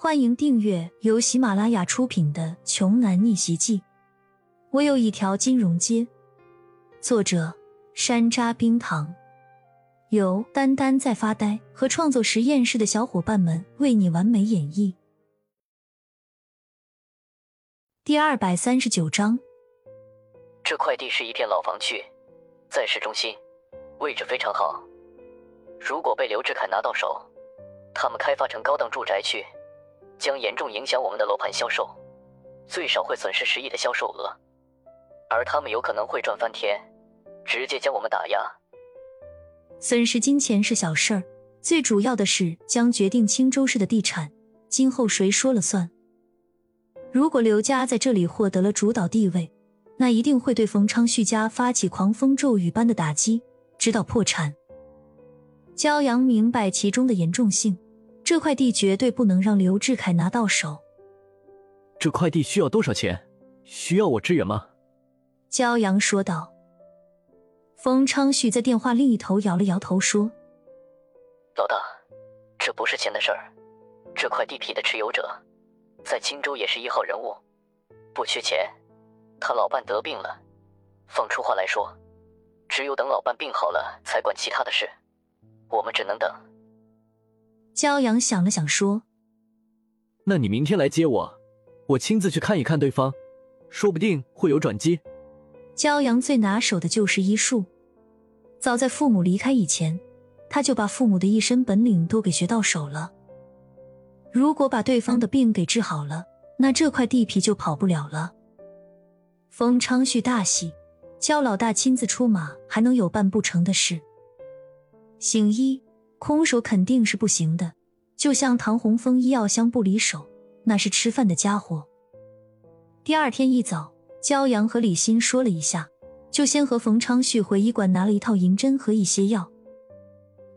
欢迎订阅由喜马拉雅出品的《穷男逆袭记》。我有一条金融街。作者：山楂冰糖，由丹丹在发呆和创作实验室的小伙伴们为你完美演绎。第二百三十九章。这块地是一片老房区，在市中心，位置非常好。如果被刘志凯拿到手，他们开发成高档住宅区。将严重影响我们的楼盘销售，最少会损失十亿的销售额，而他们有可能会赚翻天，直接将我们打压。损失金钱是小事儿，最主要的是将决定青州市的地产今后谁说了算。如果刘家在这里获得了主导地位，那一定会对冯昌旭家发起狂风骤雨般的打击，直到破产。焦阳明白其中的严重性。这块地绝对不能让刘志凯拿到手。这块地需要多少钱？需要我支援吗？骄阳说道。冯昌旭在电话另一头摇了摇头说：“老大，这不是钱的事儿。这块地皮的持有者在青州也是一号人物，不缺钱。他老伴得病了，放出话来说，只有等老伴病好了才管其他的事。我们只能等。”焦阳想了想，说：“那你明天来接我，我亲自去看一看对方，说不定会有转机。”焦阳最拿手的就是医术，早在父母离开以前，他就把父母的一身本领都给学到手了。如果把对方的病给治好了，那这块地皮就跑不了了。冯昌旭大喜，焦老大亲自出马，还能有办不成的事？行医。空手肯定是不行的，就像唐洪峰医药箱不离手，那是吃饭的家伙。第二天一早，焦阳和李欣说了一下，就先和冯昌旭回医馆拿了一套银针和一些药，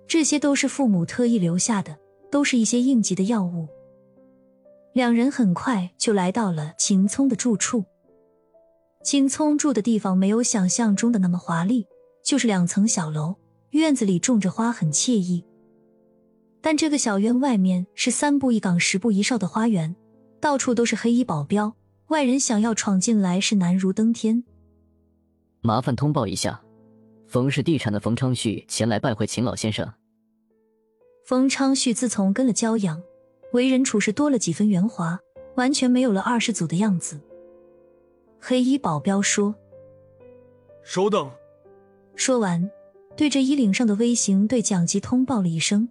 这些都是父母特意留下的，都是一些应急的药物。两人很快就来到了秦聪的住处。秦聪住的地方没有想象中的那么华丽，就是两层小楼，院子里种着花，很惬意。但这个小院外面是三步一岗、十步一哨的花园，到处都是黑衣保镖，外人想要闯进来是难如登天。麻烦通报一下，冯氏地产的冯昌旭前来拜会秦老先生。冯昌旭自从跟了骄阳，为人处事多了几分圆滑，完全没有了二世祖的样子。黑衣保镖说：“稍等。”说完，对着衣领上的微型对讲机通报了一声。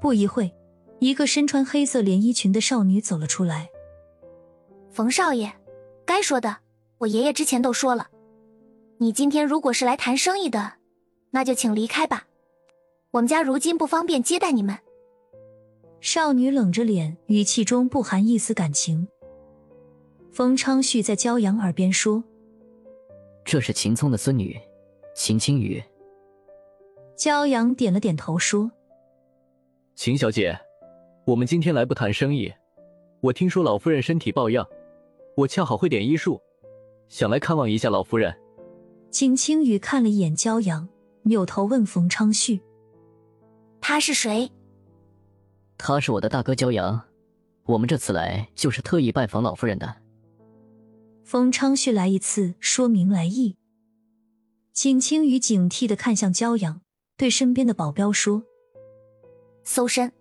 不一会，一个身穿黑色连衣裙的少女走了出来。冯少爷，该说的我爷爷之前都说了。你今天如果是来谈生意的，那就请离开吧。我们家如今不方便接待你们。少女冷着脸，语气中不含一丝感情。冯昌旭在骄阳耳边说：“这是秦聪的孙女，秦青雨。”骄阳点了点头说。秦小姐，我们今天来不谈生意。我听说老夫人身体抱恙，我恰好会点医术，想来看望一下老夫人。秦青雨看了一眼骄阳，扭头问冯昌旭：“他是谁？”“他是我的大哥骄阳，我们这次来就是特意拜访老夫人的。”冯昌旭来一次说明来意。秦青雨警惕的看向骄阳，对身边的保镖说。搜身，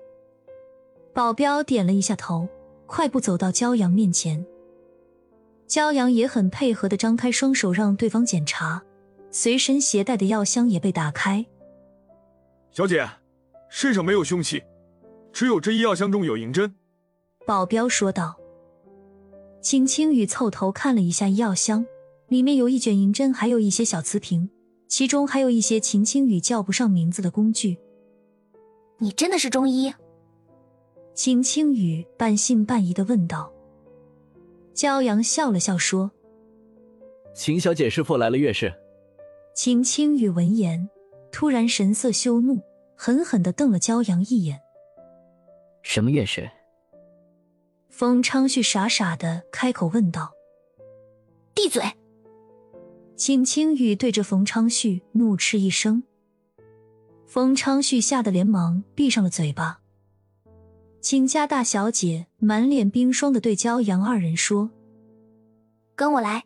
保镖点了一下头，快步走到焦阳面前。焦阳也很配合的张开双手让对方检查，随身携带的药箱也被打开。小姐，身上没有凶器，只有这医药箱中有银针。保镖说道。秦青雨凑头看了一下医药箱，里面有一卷银针，还有一些小瓷瓶，其中还有一些秦青雨叫不上名字的工具。你真的是中医？秦青雨半信半疑的问道。骄阳笑了笑说：“秦小姐是否来了月事？”秦青雨闻言，突然神色羞怒，狠狠的瞪了骄阳一眼。“什么月事？”冯昌旭傻傻的开口问道。“闭嘴！”秦青雨对着冯昌旭怒斥一声。冯昌旭吓得连忙闭上了嘴巴。秦家大小姐满脸冰霜的对骄阳二人说：“跟我来。”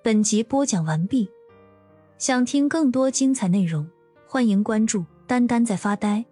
本集播讲完毕，想听更多精彩内容，欢迎关注“丹丹在发呆”。